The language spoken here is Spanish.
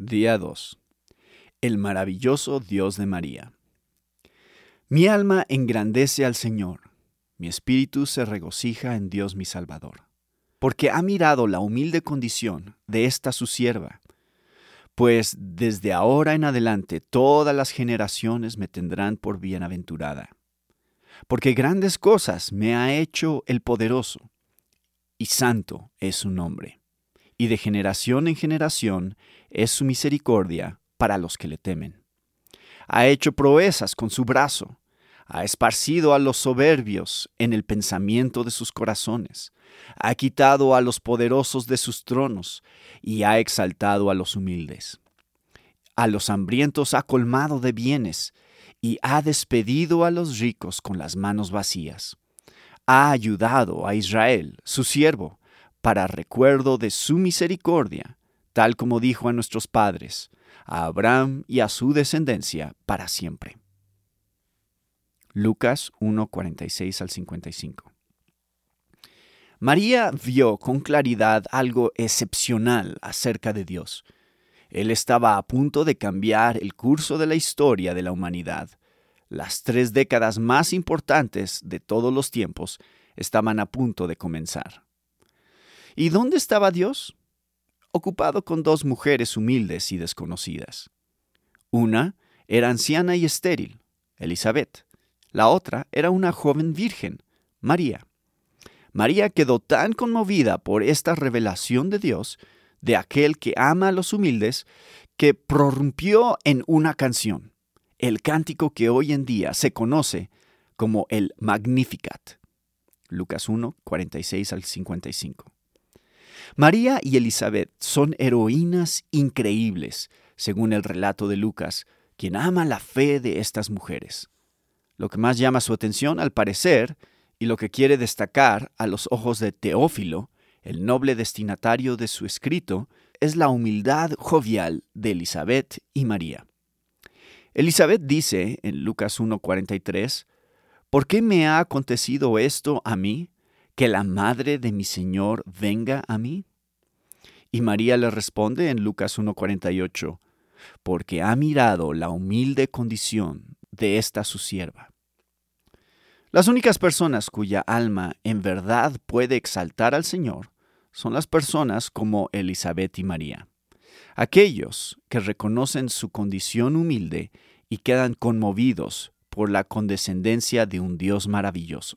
Día 2. El maravilloso Dios de María. Mi alma engrandece al Señor, mi espíritu se regocija en Dios mi Salvador, porque ha mirado la humilde condición de esta su sierva, pues desde ahora en adelante todas las generaciones me tendrán por bienaventurada, porque grandes cosas me ha hecho el poderoso, y santo es su nombre y de generación en generación es su misericordia para los que le temen. Ha hecho proezas con su brazo, ha esparcido a los soberbios en el pensamiento de sus corazones, ha quitado a los poderosos de sus tronos y ha exaltado a los humildes. A los hambrientos ha colmado de bienes y ha despedido a los ricos con las manos vacías. Ha ayudado a Israel, su siervo, para recuerdo de su misericordia, tal como dijo a nuestros padres, a Abraham y a su descendencia para siempre. Lucas 1:46 al 55. María vio con claridad algo excepcional acerca de Dios. Él estaba a punto de cambiar el curso de la historia de la humanidad. Las tres décadas más importantes de todos los tiempos estaban a punto de comenzar. ¿Y dónde estaba Dios? Ocupado con dos mujeres humildes y desconocidas. Una era anciana y estéril, Elizabeth. La otra era una joven virgen, María. María quedó tan conmovida por esta revelación de Dios, de aquel que ama a los humildes, que prorrumpió en una canción, el cántico que hoy en día se conoce como el Magnificat. Lucas 1, 46 al 55. María y Elizabeth son heroínas increíbles, según el relato de Lucas, quien ama la fe de estas mujeres. Lo que más llama su atención, al parecer, y lo que quiere destacar a los ojos de Teófilo, el noble destinatario de su escrito, es la humildad jovial de Elizabeth y María. Elizabeth dice en Lucas 1:43, ¿Por qué me ha acontecido esto a mí? Que la madre de mi Señor venga a mí? Y María le responde en Lucas 1.48, porque ha mirado la humilde condición de esta su sierva. Las únicas personas cuya alma en verdad puede exaltar al Señor son las personas como Elizabeth y María. Aquellos que reconocen su condición humilde y quedan conmovidos por la condescendencia de un Dios maravilloso.